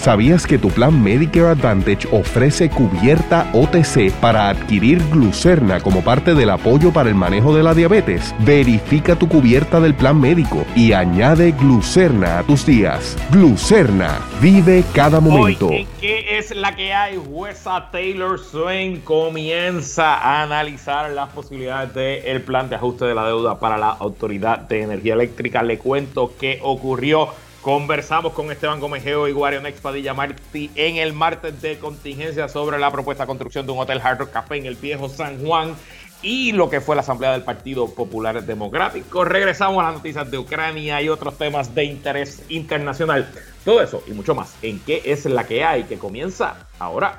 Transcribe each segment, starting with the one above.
¿Sabías que tu plan Medicare Advantage ofrece cubierta OTC para adquirir glucerna como parte del apoyo para el manejo de la diabetes? Verifica tu cubierta del plan médico y añade glucerna a tus días. Glucerna, vive cada momento. Hoy, ¿Qué es la que hay? Jueza Taylor Swain comienza a analizar las posibilidades del plan de ajuste de la deuda para la Autoridad de Energía Eléctrica. Le cuento qué ocurrió Conversamos con Esteban Gomejeo y Guarion Expadilla Martí en el martes de contingencia sobre la propuesta de construcción de un hotel Hard Rock Café en el viejo San Juan y lo que fue la asamblea del Partido Popular Democrático. Regresamos a las noticias de Ucrania y otros temas de interés internacional. Todo eso y mucho más en qué es la que hay que comienza ahora.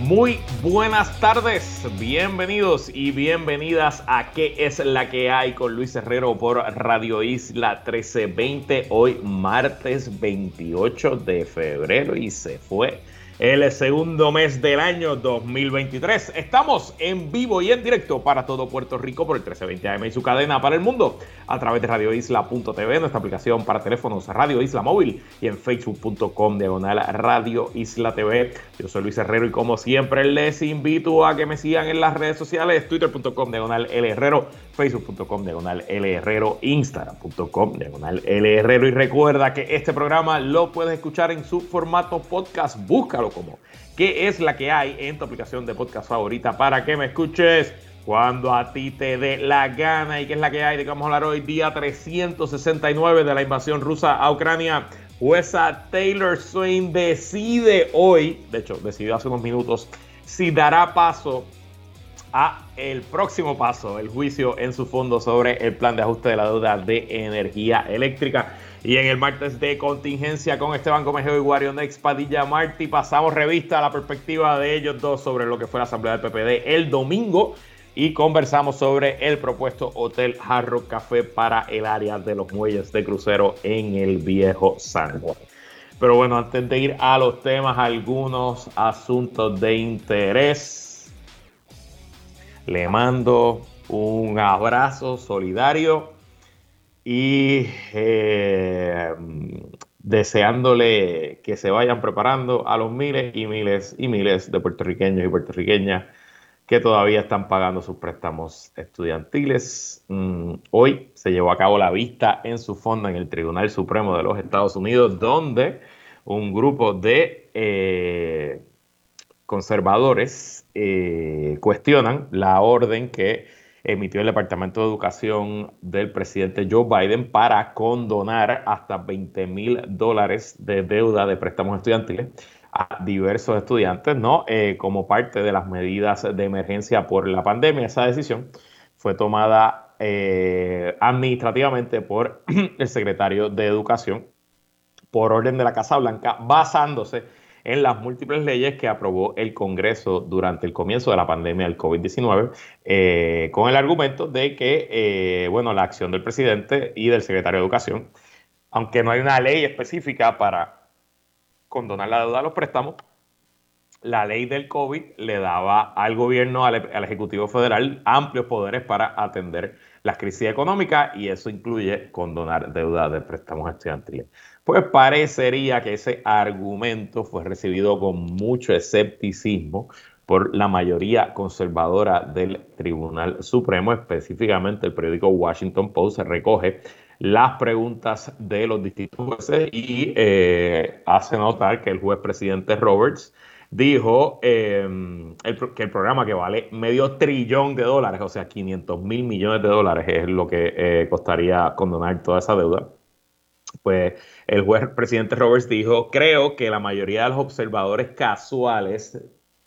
Muy buenas tardes, bienvenidos y bienvenidas a ¿Qué es la que hay? con Luis Herrero por Radio Isla 1320, hoy martes 28 de febrero y se fue el segundo mes del año 2023. Estamos en vivo y en directo para todo Puerto Rico por el 1320 AM y su cadena para el mundo a través de radioisla.tv, nuestra aplicación para teléfonos Radio Isla Móvil y en facebook.com diagonal Radio Isla TV. Yo soy Luis Herrero y como siempre les invito a que me sigan en las redes sociales, twitter.com diagonal L Herrero, facebook.com diagonal L Herrero, instagram.com diagonal L Herrero y recuerda que este programa lo puedes escuchar en su formato podcast, búscalo como qué es la que hay en tu aplicación de podcast favorita para que me escuches cuando a ti te dé la gana y qué es la que hay de que vamos a hablar hoy, día 369 de la invasión rusa a Ucrania. Jueza Taylor Swain decide hoy, de hecho decidió hace unos minutos, si dará paso a el próximo paso, el juicio en su fondo sobre el plan de ajuste de la deuda de energía eléctrica. Y en el martes de contingencia con Esteban Comejeo y Guarion Padilla Martí pasamos revista a la perspectiva de ellos dos sobre lo que fue la asamblea del PPD el domingo y conversamos sobre el propuesto Hotel Jarro Café para el área de los muelles de crucero en el viejo San Juan. Pero bueno, antes de ir a los temas, algunos asuntos de interés. Le mando un abrazo solidario y eh, deseándole que se vayan preparando a los miles y miles y miles de puertorriqueños y puertorriqueñas que todavía están pagando sus préstamos estudiantiles. Mm, hoy se llevó a cabo la vista en su fondo en el Tribunal Supremo de los Estados Unidos, donde un grupo de eh, conservadores eh, cuestionan la orden que emitió el Departamento de Educación del presidente Joe Biden para condonar hasta 20 mil dólares de deuda de préstamos estudiantiles a diversos estudiantes, ¿no? Eh, como parte de las medidas de emergencia por la pandemia. Esa decisión fue tomada eh, administrativamente por el secretario de Educación por orden de la Casa Blanca, basándose en las múltiples leyes que aprobó el Congreso durante el comienzo de la pandemia del COVID-19, eh, con el argumento de que, eh, bueno, la acción del presidente y del secretario de Educación, aunque no hay una ley específica para condonar la deuda de los préstamos, la ley del COVID le daba al gobierno, al, al, Ejecutivo Federal, amplios poderes para atender las crisis económicas y eso incluye condonar deuda de préstamos estudiantiles pues parecería que ese argumento fue recibido con mucho escepticismo por la mayoría conservadora del Tribunal Supremo, específicamente el periódico Washington Post recoge las preguntas de los distintos jueces y eh, hace notar que el juez presidente Roberts dijo em, que el programa que vale medio trillón de dólares, o sea, 500 mil millones de dólares es lo que eh, costaría condonar toda esa deuda, pues el juez presidente Roberts dijo, creo que la mayoría de los observadores casuales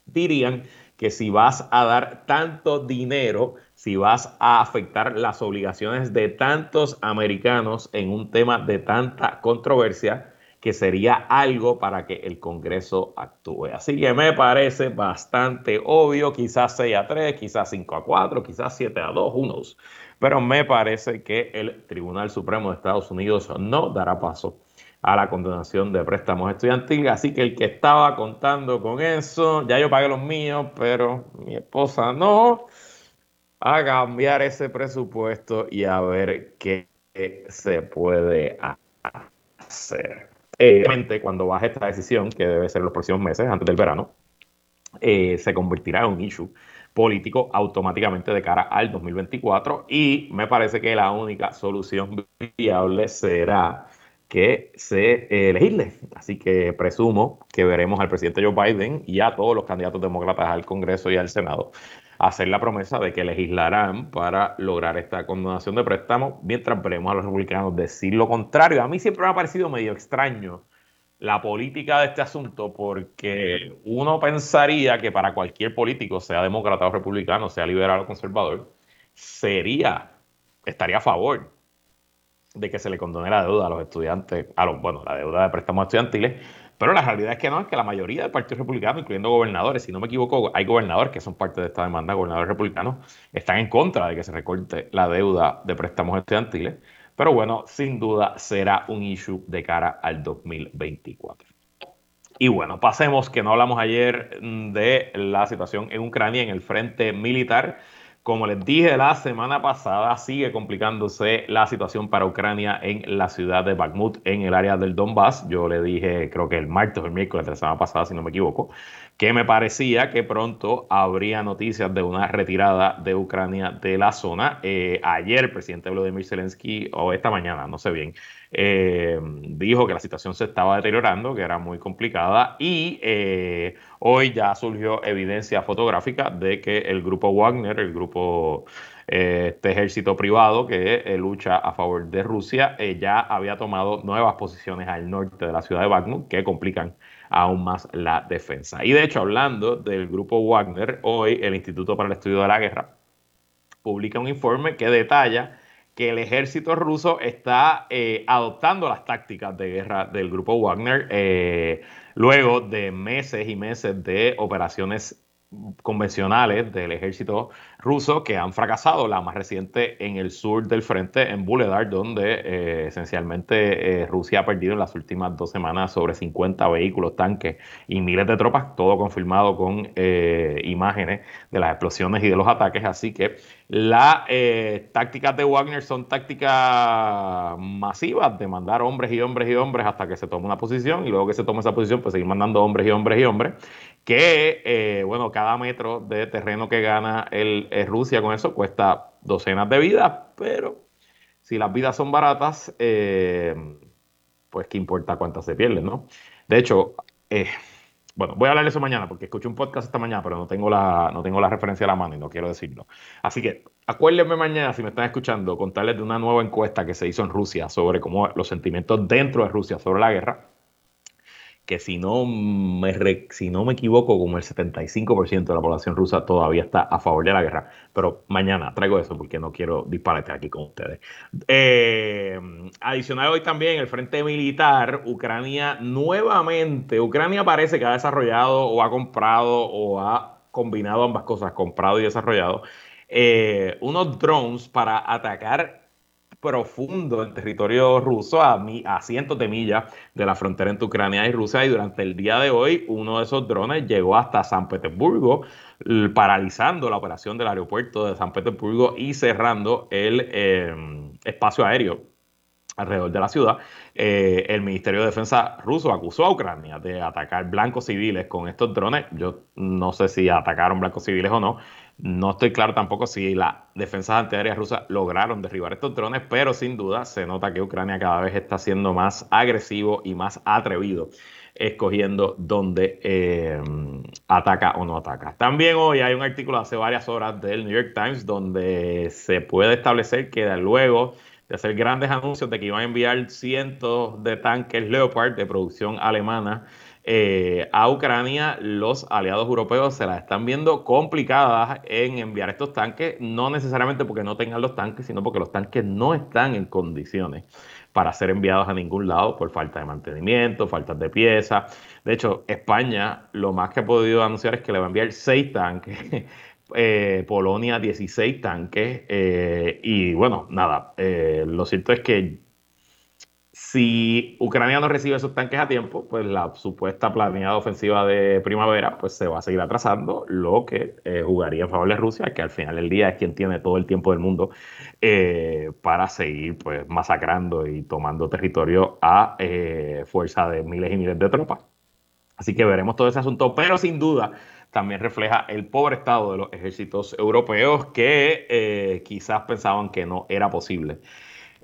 dirían que si vas a dar tanto dinero, si vas a afectar las obligaciones de tantos americanos en un tema de tanta controversia, que sería algo para que el Congreso actúe. Así que me parece bastante obvio, quizás 6 a 3, quizás 5 a 4, quizás 7 a 2, unos. Pero me parece que el Tribunal Supremo de Estados Unidos no dará paso a la condonación de préstamos estudiantiles. Así que el que estaba contando con eso, ya yo pagué los míos, pero mi esposa no, a cambiar ese presupuesto y a ver qué se puede hacer. Evidentemente, cuando baje esta decisión, que debe ser en los próximos meses, antes del verano, eh, se convertirá en un issue político automáticamente de cara al 2024 y me parece que la única solución viable será que se eh, legisle. Así que presumo que veremos al presidente Joe Biden y a todos los candidatos demócratas al Congreso y al Senado hacer la promesa de que legislarán para lograr esta condonación de préstamos, mientras veremos a los republicanos decir lo contrario. A mí siempre me ha parecido medio extraño la política de este asunto porque uno pensaría que para cualquier político, sea demócrata o republicano, sea liberal o conservador, sería, estaría a favor de que se le condone la deuda a los estudiantes, a los, bueno, la deuda de préstamos estudiantiles, pero la realidad es que no, es que la mayoría del Partido Republicano, incluyendo gobernadores, si no me equivoco, hay gobernadores que son parte de esta demanda, gobernadores republicanos, están en contra de que se recorte la deuda de préstamos estudiantiles, pero bueno, sin duda será un issue de cara al 2024. Y bueno, pasemos, que no hablamos ayer mm, de la situación en Ucrania, en el frente militar. Como les dije la semana pasada, sigue complicándose la situación para Ucrania en la ciudad de Bakhmut, en el área del Donbass. Yo le dije, creo que el martes o el miércoles de la semana pasada, si no me equivoco, que me parecía que pronto habría noticias de una retirada de Ucrania de la zona. Eh, ayer el presidente Vladimir Zelensky, o esta mañana, no sé bien, eh, dijo que la situación se estaba deteriorando, que era muy complicada y eh, hoy ya surgió evidencia fotográfica de que el grupo Wagner, el grupo, este ejército privado que lucha a favor de Rusia, ya había tomado nuevas posiciones al norte de la ciudad de Bakhmut que complican aún más la defensa. Y de hecho, hablando del grupo Wagner, hoy el Instituto para el Estudio de la Guerra publica un informe que detalla que el ejército ruso está eh, adoptando las tácticas de guerra del grupo Wagner eh, luego de meses y meses de operaciones convencionales del ejército ruso que han fracasado. La más reciente en el sur del frente, en Buledar, donde eh, esencialmente eh, Rusia ha perdido en las últimas dos semanas sobre 50 vehículos, tanques y miles de tropas, todo confirmado con eh, imágenes de las explosiones y de los ataques. Así que las tácticas de Wagner son tácticas masivas de mandar hombres y hombres y hombres hasta que se tome una posición y luego que se tome esa posición, pues seguir mandando hombres y hombres y hombres que, bueno, cada metro de terreno que gana el, Rusia con eso cuesta docenas de vidas, pero si las vidas son baratas, eh, pues qué importa cuántas se pierden, ¿no? De hecho, eh, bueno, voy a hablar de eso mañana porque escuché un podcast esta mañana, pero no tengo, la, no tengo la referencia a la mano y no quiero decirlo. Así que acuérdenme mañana, si me están escuchando, contarles de una nueva encuesta que se hizo en Rusia sobre cómo los sentimientos dentro de Rusia sobre la guerra que si no me, si no me equivoco, como el 75% de la población rusa todavía está a favor de la guerra. Pero mañana traigo eso porque no quiero disparate aquí con ustedes. Eh, adicional hoy también el frente militar, Ucrania nuevamente, Ucrania parece que ha desarrollado o ha comprado o ha combinado ambas cosas, comprado y desarrollado, eh, unos drones para atacar profundo en territorio ruso, a, a, cientos de millas de la frontera entre Ucrania y Rusia. Y durante el día de hoy, uno de esos drones llegó hasta San Petersburgo, paralizando la operación del aeropuerto de San Petersburgo y cerrando el em, espacio aéreo alrededor de la ciudad. Eh, el Ministerio de Defensa ruso acusó a Ucrania de atacar blancos civiles con estos drones. Yo no sé si atacaron blancos civiles o no, no estoy claro tampoco si las defensas antiaéreas rusas lograron derribar estos drones, pero sin duda se nota que Ucrania cada vez está siendo más agresivo y más atrevido escogiendo dónde eh, ataca o no ataca. También hoy hay un artículo hace varias horas del New York Times donde se puede establecer que luego de hacer grandes anuncios de que iban a enviar cientos de tanques Leopard de producción alemana eh, a Ucrania, los aliados europeos se las están viendo complicadas en enviar estos tanques, no necesariamente porque no tengan los tanques, sino porque los tanques no están en condiciones para ser enviados a ningún lado por falta de mantenimiento, falta de piezas. De hecho, España lo más que ha podido anunciar es que le va a enviar seis tanques. Eh, Polonia 16 tanques eh, y bueno, nada, lo cierto es que si Ucrania no recibe esos tanques a tiempo, pues la supuesta planeada ofensiva de primavera pues se va a seguir atrasando, lo que eh, jugaría en favor de Rusia, que al final del día es quien tiene todo el tiempo del mundo eh, para seguir pues masacrando y tomando territorio a eh, fuerza de miles y miles de tropas. Así que veremos todo ese asunto, pero sin duda también refleja el pobre estado de los ejércitos europeos que quizás pensaban que no era posible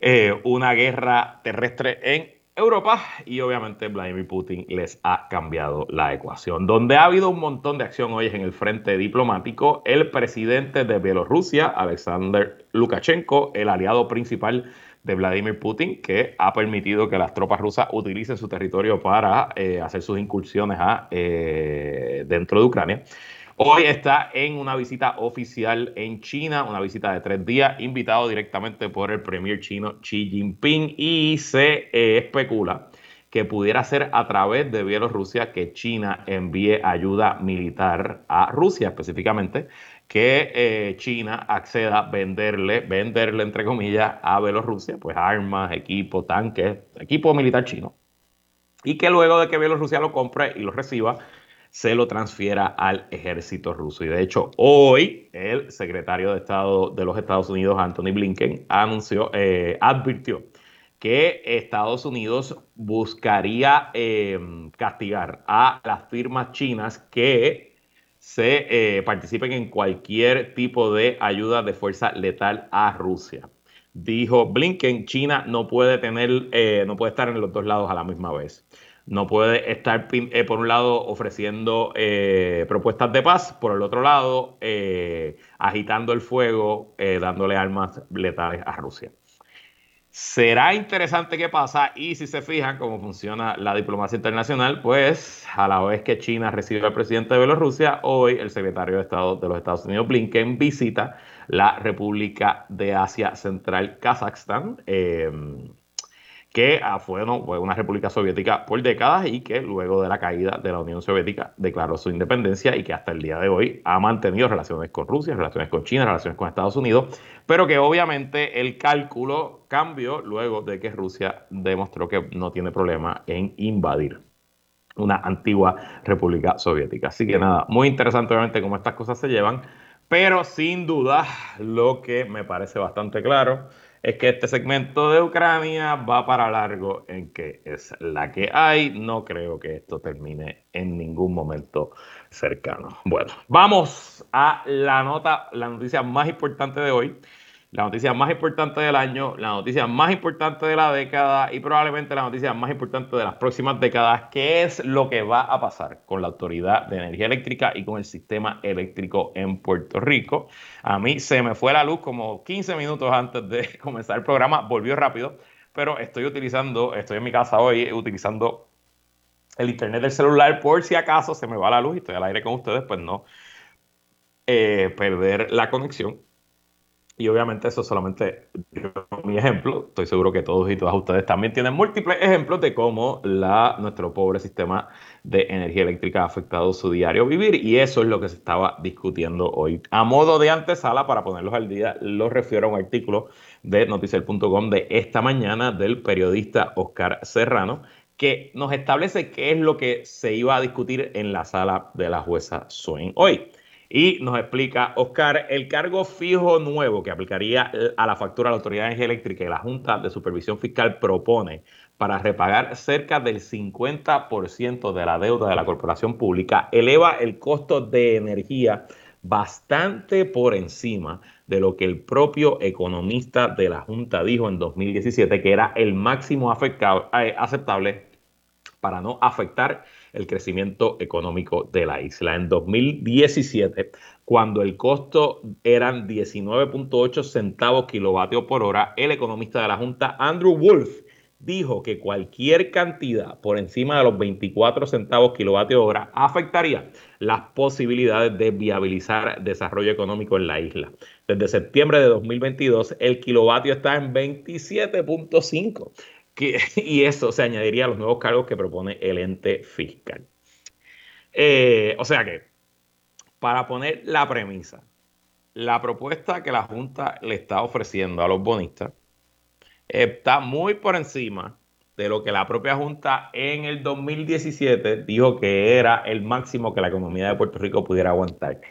eh, una guerra terrestre en Europa y obviamente Vladimir Putin les ha cambiado la ecuación. Donde ha habido un montón de acción hoy en el frente diplomático, el presidente de Bielorrusia, Alexander Lukashenko, el aliado principal de Vladimir Putin, que ha permitido que las tropas rusas utilicen su territorio para eh, hacer sus incursiones eh, dentro de Ucrania. Hoy está en una visita oficial en China, una visita de tres días, invitado directamente por el premier chino Xi Jinping. Y se eh, especula que pudiera ser a través de Bielorrusia que China envíe ayuda militar a Rusia específicamente, que eh, China acceda a venderle, venderle entre comillas a Bielorrusia, pues armas, equipo, tanques, equipo militar chino, y que luego de que Bielorrusia lo compre y lo reciba, se lo transfiera al ejército ruso. Y de hecho, hoy el secretario de Estado de los Estados Unidos, Anthony Blinken, anunció, eh, advirtió que Estados Unidos buscaría em, castigar a las firmas chinas que se eh, participen en cualquier tipo de ayuda de fuerza letal a Rusia. Dijo Blinken, China no puede tener, eh, no puede estar en los dos lados a la misma vez no puede estar, eh, por un lado, ofreciendo eh, propuestas de paz, por el otro lado, eh, agitando el fuego, dándole armas letales a Rusia. Será interesante qué pasa y si se fijan cómo funciona la diplomacia internacional, pues a la vez que China recibe al presidente de Bielorrusia, hoy el secretario de Estado de los Estados Unidos, Blinken, visita la República de Asia Central, Kazajstán que ah, fue, una república soviética por décadas y que luego de la caída de la Unión Soviética declaró su independencia y que hasta el día de hoy ha mantenido relaciones con Rusia, relaciones con China, relaciones con Estados Unidos, pero que obviamente el cálculo cambió luego de que Rusia demostró que no tiene problema en invadir una antigua república soviética. Así que nada, muy interesante obviamente cómo estas cosas se llevan, pero sin duda lo que me parece bastante claro es que este segmento de Ucrania va para largo en que es la que hay. No creo que esto termine en ningún momento cercano. Bueno, vamos a la nota, la noticia más importante de hoy la noticia más importante del año, la noticia más importante de la década y probablemente la noticia más importante de las próximas décadas, que es lo que va a pasar con la Autoridad de Energía Eléctrica y con el sistema eléctrico en Puerto Rico. A mí se me fue la luz como 15 minutos antes de comenzar el programa, volvió rápido, pero estoy utilizando, estoy en mi casa hoy utilizando el internet del celular por si acaso se me va la luz y estoy al aire con ustedes, pues no eh, perder la conexión y obviamente eso es solamente mi ejemplo. Estoy seguro que todos y todas ustedes también tienen múltiples ejemplos de cómo nuestro pobre sistema de energía eléctrica ha afectado su diario vivir. Y eso es lo que se estaba discutiendo hoy. A modo de antesala, para ponerlos al día, los refiero a un artículo de noticiel.com de esta mañana del periodista Oscar Serrano, que nos establece qué es lo que se iba a discutir en la sala de la jueza Swain hoy. Y nos explica, Oscar, el cargo fijo nuevo que aplicaría a la factura de la Autoridad de Energía Eléctrica y la Junta de Supervisión Fiscal propone para repagar cerca del 50% de la deuda de la corporación pública eleva el costo de energía bastante por encima de lo que el propio economista de la Junta dijo en 2017, que era el máximo eh, aceptable para no afectar el crecimiento económico de la isla. En 2017, cuando el costo eran 19.8 centavos kilovatio por hora, el economista de la Junta, Andrew Wolf, dijo que cualquier cantidad por encima de los 24 centavos kilovatio hora afectaría las posibilidades de viabilizar desarrollo económico en la isla. Desde septiembre de 2022, el kilovatio está en 27.5 y eso se añadiría a los nuevos cargos que propone el ente fiscal. Eh, o sea que, para poner la premisa, la propuesta que la Junta le está ofreciendo a los bonistas está muy por encima de lo que la propia Junta en el 2017 dijo que era el máximo que la economía de Puerto Rico pudiera aguantar.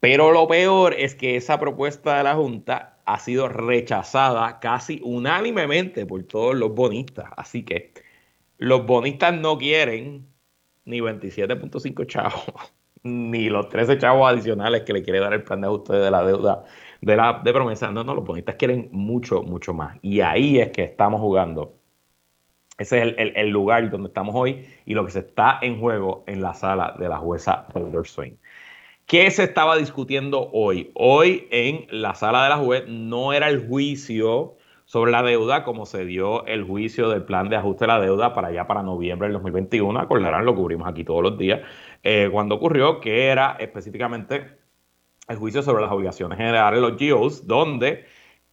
Pero lo peor es que esa propuesta de la Junta ha sido rechazada casi unánimemente por todos los bonistas. Así que los bonistas no quieren ni 27.5 chavos, ni los 13 chavos adicionales que le quiere dar el plan de ajuste de la deuda de la de promesa. No, no, los bonistas quieren mucho, mucho más. Y ahí es que estamos jugando. Ese es el, lugar donde estamos hoy y lo que se está en juego en la sala de la jueza Taylor Swain. ¿Qué se estaba discutiendo hoy? Hoy en la sala de la juez no era el juicio sobre la deuda como se dio el juicio del plan de ajuste de la deuda para allá para noviembre del 2021. Acordarán, lo cubrimos aquí todos los días. Eh, cuando ocurrió que era específicamente el juicio sobre las obligaciones generales, los GOs, donde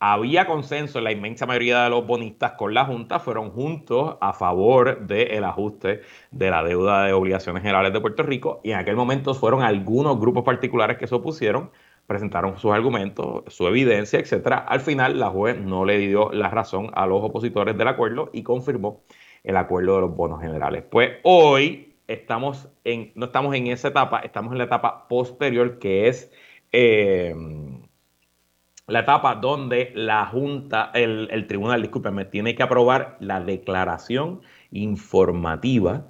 había consenso en la inmensa mayoría de los bonistas con la Junta, fueron juntos a favor del ajuste de la deuda de obligaciones generales de Puerto Rico y en aquel momento fueron algunos grupos particulares que se opusieron, presentaron sus argumentos, su evidencia, etcétera. Al final la juez no le dio la razón a los opositores del acuerdo y confirmó el acuerdo de los bonos generales. Pues hoy estamos en, no estamos en esa etapa, estamos en la etapa posterior que es eh, la etapa donde la Junta, el, tribunal, discúlpeme, tiene que aprobar la declaración informativa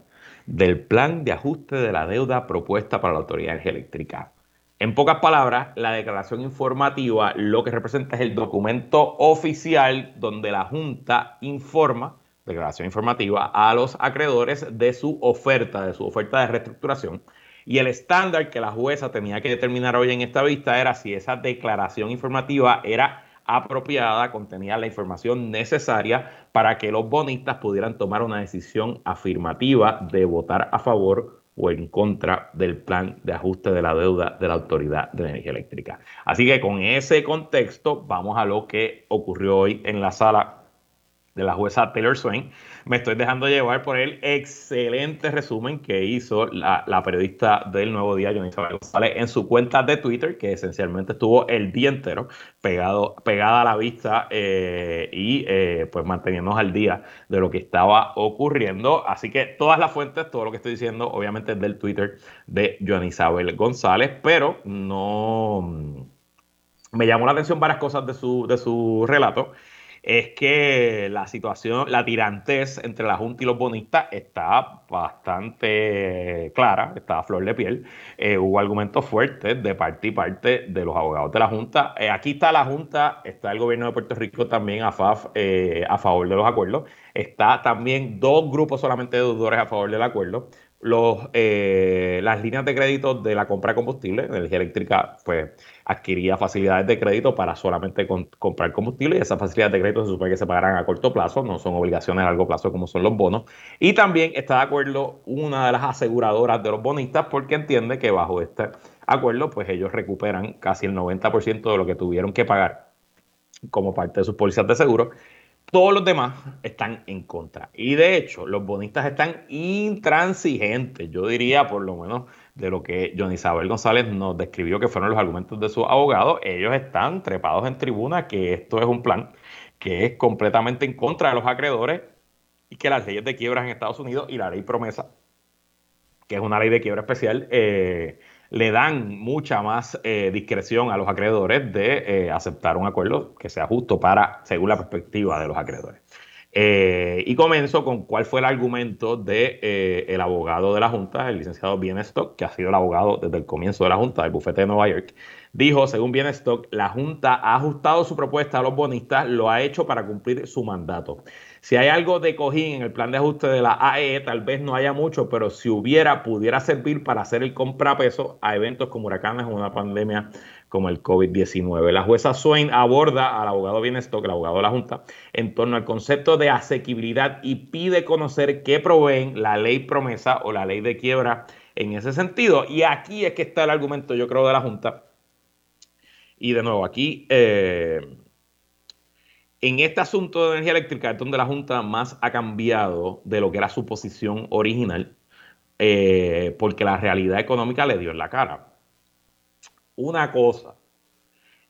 del plan de ajuste de la deuda propuesta para la Autoridad Eléctrica. En pocas palabras, la declaración informativa lo que representa es el documento oficial donde la Junta informa, declaración informativa, a los acreedores de su oferta, de su oferta de reestructuración y el estándar que la jueza tenía que determinar hoy en esta vista era si esa declaración informativa era apropiada, contenía la información necesaria para que los bonistas pudieran tomar una decisión afirmativa de votar a favor o en contra del plan de ajuste de la deuda de la Autoridad de Energía Eléctrica. Así que con ese contexto vamos a lo que ocurrió hoy en la sala de la jueza Taylor Swain. Me estoy dejando llevar por el excelente resumen que hizo la, periodista del Nuevo Día, Johnny González, en su cuenta de Twitter, que esencialmente estuvo el día entero pegado, pegada a la vista eh, y eh, pues manteniéndonos al día de lo que estaba ocurriendo. Así que todas las fuentes, todo lo que estoy diciendo, obviamente es del Twitter de Joan Isabel González, pero no... Me llamó la atención varias cosas de su, de su relato es que la situación, la tirantez entre la Junta y los bonistas está bastante clara, está a flor de piel. Eh, hubo argumentos fuertes de parte y parte de los abogados de la Junta. Eh, aquí está la Junta, está el gobierno de Puerto Rico también a, eh, a favor de los acuerdos. Está también dos grupos solamente de deudores a favor del acuerdo los, eh, las líneas de crédito de la compra de combustible, energía eléctrica, pues adquiría facilidades de crédito para solamente comprar combustible y esas facilidades de crédito se supone que se pagarán a corto plazo, no son obligaciones a largo plazo como son los bonos. Y también está de acuerdo una de las aseguradoras de los bonistas porque entiende que bajo este acuerdo, pues ellos recuperan casi el 90% de lo que tuvieron que pagar como parte de sus pólizas de seguro todos los demás están en contra. Y de hecho, los bonistas están intransigentes, yo diría por lo menos de lo que John Isabel González nos describió que fueron los argumentos de su abogado. Ellos están trepados en tribuna que esto es un plan que es completamente en contra de los acreedores y que las leyes de quiebras en Estados Unidos y la ley promesa, que es una ley de quiebra especial, eh, le dan mucha más eh, discreción a los acreedores de eh, aceptar un acuerdo que sea justo para, según la perspectiva de los acreedores. Eh, y comenzó con cuál fue el argumento del de, el abogado de la Junta, el licenciado Bienstock, que ha sido el abogado desde el comienzo de la Junta del bufete de Nueva York. Dijo, según Bienstock, la Junta ha ajustado su propuesta a los bonistas, lo ha hecho para cumplir su mandato. Si hay algo de cojín en el plan de ajuste de la AE, tal vez no haya mucho, pero si hubiera, pudiera servir para hacer el contrapeso a eventos como huracanes o una pandemia como el COVID-19. La jueza Swain aborda al abogado Bienestock, el abogado de la Junta, en torno al concepto de asequibilidad y pide conocer qué proveen la ley promesa o la ley de quiebra en ese sentido. Y aquí es que está el argumento, yo creo, de la Junta. Y de nuevo, aquí... Eh, En este asunto de energía eléctrica es donde la Junta más ha cambiado de lo que era su posición original, eh, porque la realidad económica le dio en la cara. Una cosa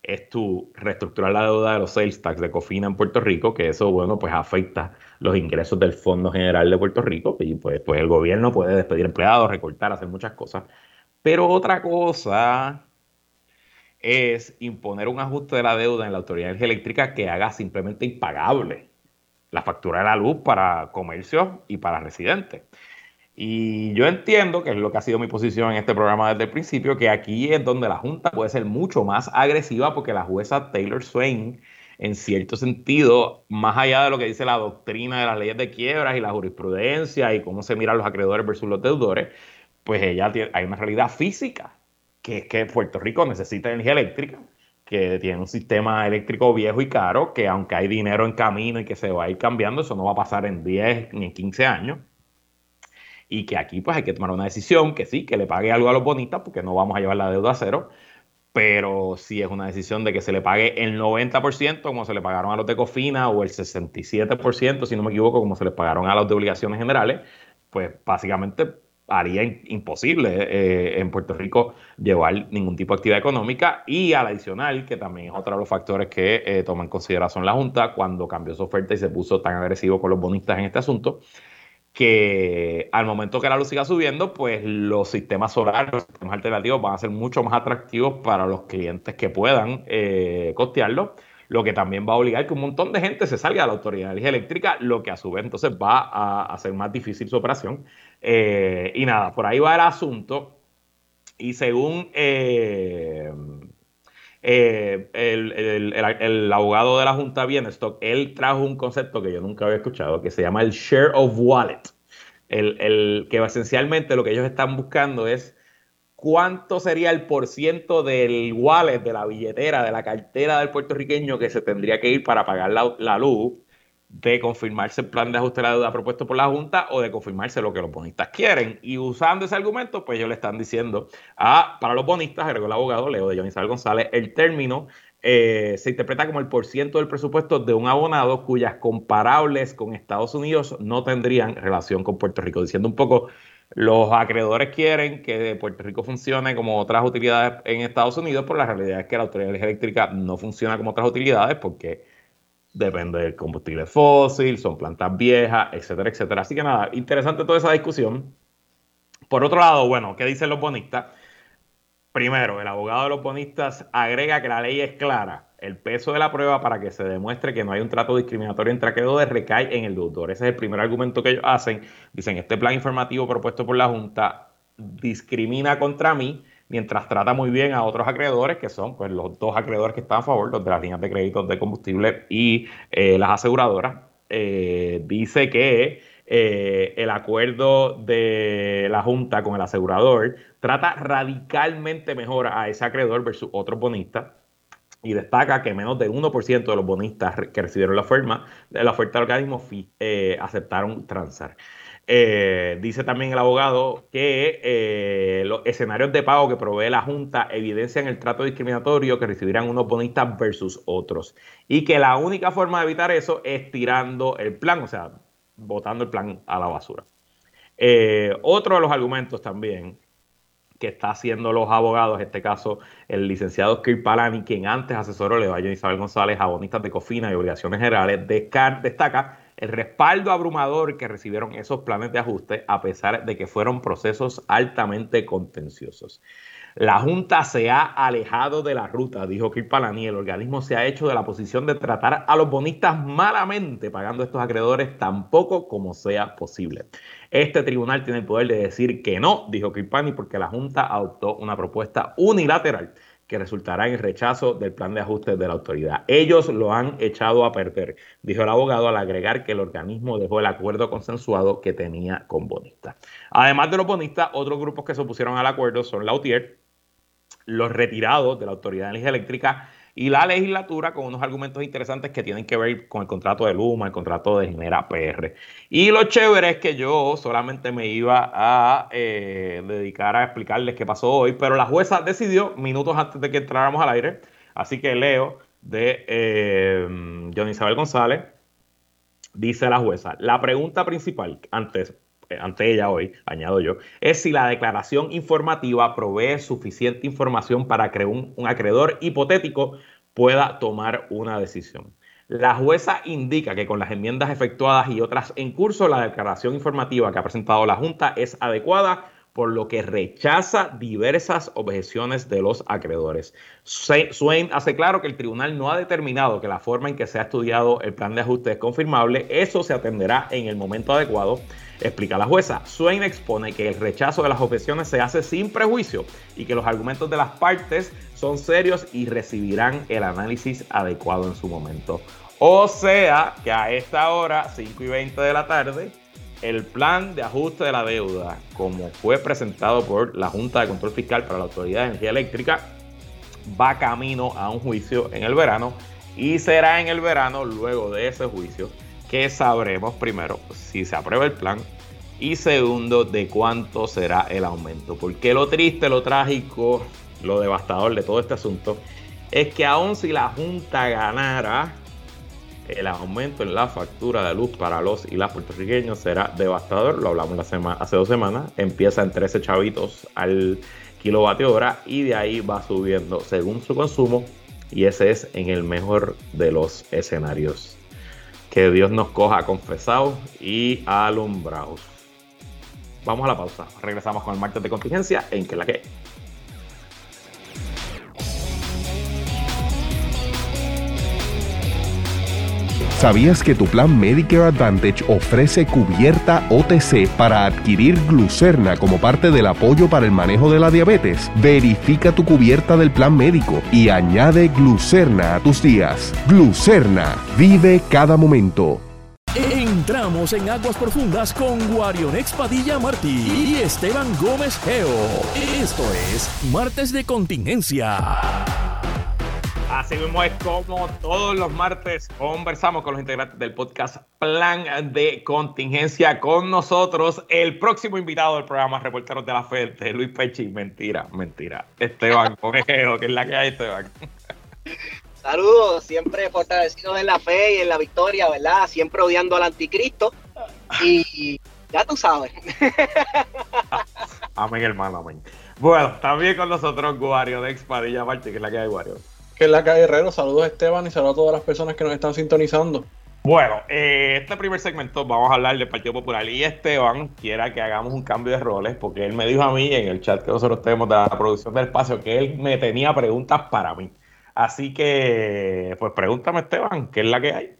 es tu reestructurar la deuda de los sales tax de Cofina en Puerto Rico, que eso, bueno, pues afecta los ingresos del Fondo General de Puerto Rico, y pues, pues el gobierno puede despedir empleados, recortar, hacer muchas cosas. Pero otra cosa es imponer un ajuste de la deuda en la Autoridad de Energía Eléctrica que haga simplemente impagable la factura de la luz para comercios y para residentes. Y yo entiendo, que es lo que ha sido mi posición en este programa desde el principio, que aquí es donde la Junta puede ser mucho más agresiva porque la jueza Taylor Swain, en cierto sentido, más allá de lo que dice la doctrina de las leyes de quiebras y la jurisprudencia y cómo se miran los acreedores versus los deudores, pues ella tiene, hay una realidad física que es que Puerto Rico necesita energía eléctrica, que tiene un sistema eléctrico viejo y caro, que aunque hay dinero en camino y que se va a ir cambiando, eso no va a pasar en 10 ni en 15 años. Y que aquí pues hay que tomar una decisión, que sí, que le pague algo a los bonistas, porque no vamos a llevar la deuda a cero, pero si es una decisión de que se le pague el 90%, como se le pagaron a los de Cofina, o el 67%, si no me equivoco, como se les pagaron a los de obligaciones generales, pues básicamente haría imposible eh, en Puerto Rico llevar ningún tipo de actividad económica y al adicional, que también es otro de los factores que eh, toma en consideración la Junta cuando cambió su oferta y se puso tan agresivo con los bonistas en este asunto, que al momento que la luz siga subiendo, pues los sistemas solares, los sistemas alternativos van a ser mucho más atractivos para los clientes que puedan eh, costearlo lo que también va a obligar que un montón de gente se salga de la Autoridad de Energía Eléctrica, lo que a su vez entonces va a hacer más difícil su operación. Eh, y nada, por ahí va el asunto. Y según eh, eh, el, abogado de la Junta Bienestock, él trajo un concepto que yo nunca había escuchado, que se llama el share of wallet. El, que esencialmente lo que ellos están buscando es cuánto sería el porciento del wallet, de la billetera, de la cartera del puertorriqueño que se tendría que ir para pagar la, luz, de confirmarse el plan de ajuste de la deuda propuesto por la Junta o de confirmarse lo que los bonistas quieren. Y usando ese argumento, pues ellos le están diciendo, a, para los bonistas, agregó el abogado Leo de Johnny González, el término eh, se interpreta como el porciento del presupuesto de un abonado cuyas comparables con Estados Unidos no tendrían relación con Puerto Rico, diciendo un poco los acreedores quieren que Puerto Rico funcione como otras utilidades en Estados Unidos, pero la realidad es que la autoridad eléctrica no funciona como otras utilidades porque depende del combustible fósil, son plantas viejas, etcétera, etcétera. Así que nada, interesante toda esa discusión. Por otro lado, bueno, ¿qué dicen los bonistas? Primero, el abogado de los bonistas agrega que la ley es clara el peso de la prueba para que se demuestre que no hay un trato discriminatorio entre acreedores recae en el deudor. Ese es el primer argumento que ellos hacen. Dicen, este plan informativo propuesto por la Junta discrimina contra mí mientras trata muy bien a otros acreedores, que son pues, los dos acreedores que están a favor, los de las líneas de crédito de combustible y eh, las aseguradoras. Eh, dice que eh, el acuerdo de la Junta con el asegurador trata radicalmente mejor a ese acreedor versus otros bonistas y destaca que menos del 1% de los bonistas que recibieron la, oferta, del organismo eh, aceptaron transar. Eh, dice también el abogado que eh, los escenarios de pago que provee la Junta evidencian el trato discriminatorio que recibirán unos bonistas versus otros y que la única forma de evitar eso es tirando el plan, o sea, botando el plan a la basura. otro de los argumentos también que está haciendo los abogados, en este caso el licenciado Kirk Palani, quien antes asesoró le a Isabel González, abonistas de Cofina y obligaciones generales, destaca el respaldo abrumador que recibieron esos planes de ajuste a pesar de que fueron procesos altamente contenciosos. La Junta se ha alejado de la ruta, dijo Kirpalani. El organismo se ha hecho de la posición de tratar a los bonistas malamente, pagando a estos acreedores tan poco como sea posible. Este tribunal tiene el poder de decir que no, dijo Kirpani, porque la Junta adoptó una propuesta unilateral que resultará en rechazo del plan de ajuste de la autoridad. Ellos lo han echado a perder, dijo el abogado al agregar que el organismo dejó el acuerdo consensuado que tenía con bonistas. Además de los bonistas, otros grupos que se opusieron al acuerdo son Lautier, los retirados de la Autoridad de Energía Eléctrica y la legislatura con unos argumentos interesantes que tienen que ver con el contrato de Luma, el contrato de Genera PR. Y lo chévere es que yo solamente me iba a eh, dedicar a explicarles qué pasó hoy, pero la jueza decidió minutos antes de que entráramos al aire, así que leo de eh, Johnny Isabel González. Dice la jueza, la pregunta principal, antes, ante ella hoy, añado yo, es si la declaración informativa provee suficiente información para que un, un acreedor hipotético pueda tomar una decisión. La jueza indica que con las enmiendas efectuadas y otras en curso, la declaración informativa que ha presentado la Junta es adecuada por lo que rechaza diversas objeciones de los acreedores. Swain hace claro que el tribunal no ha determinado que la forma en que se ha estudiado el plan de ajuste es confirmable. Eso se atenderá en el momento adecuado, explica la jueza. Swain expone que el rechazo de las objeciones se hace sin prejuicio y que los argumentos de las partes son serios y recibirán el análisis adecuado en su momento. O sea que a esta hora, 5 y 20 de la tarde, el plan de ajuste de la deuda, como fue presentado por la Junta de Control Fiscal para la Autoridad de Energía Eléctrica, va camino a un juicio en el verano y será en el verano, luego de ese juicio, que sabremos primero si se aprueba el plan y segundo de cuánto será el aumento. Porque lo triste, lo trágico, lo devastador de todo este asunto es que aun si la Junta ganara, el aumento en la factura de luz para los y las puertorriqueños será devastador. Lo hablamos la hace dos semanas. Empieza en 13 chavitos al kilovatio hora y de ahí va subiendo según su consumo. Y ese es en el mejor de los escenarios. Que Dios nos coja confesados y alumbrados. Vamos a la pausa. Regresamos con el martes de contingencia en que la que. ¿Sabías que tu plan Medicare Advantage ofrece cubierta OTC para adquirir glucerna como parte del apoyo para el manejo de la diabetes? Verifica tu cubierta del plan médico y añade glucerna a tus días. Glucerna, vive cada momento. Entramos en aguas profundas con Guarionex Padilla Martí y Esteban Gómez Geo. Esto es Martes de Contingencia. Así mismo es como todos los martes conversamos con los integrantes del podcast Plan de Contingencia con nosotros. El próximo invitado del programa Reporteros de la Fe, Luis Pechi. Mentira, mentira. Esteban Conejero, que es la que hay, Esteban. Saludos, siempre fortalecidos en la fe y en la victoria, ¿verdad? Siempre odiando al anticristo. Y ya tú sabes. amén, hermano, amén. Bueno, también con nosotros Guario de Expadilla Martí, que es la que hay, Guario que es la calle Herrero. Saludos Esteban y saludos a todas las personas que nos están sintonizando. Bueno, eh, este primer segmento vamos a hablar del Partido Popular y Esteban quiera que hagamos un cambio de roles porque él me dijo a mí en el chat que nosotros tenemos de la producción del espacio que él me tenía preguntas para mí. Así que, pues pregúntame Esteban, ¿qué es la que hay?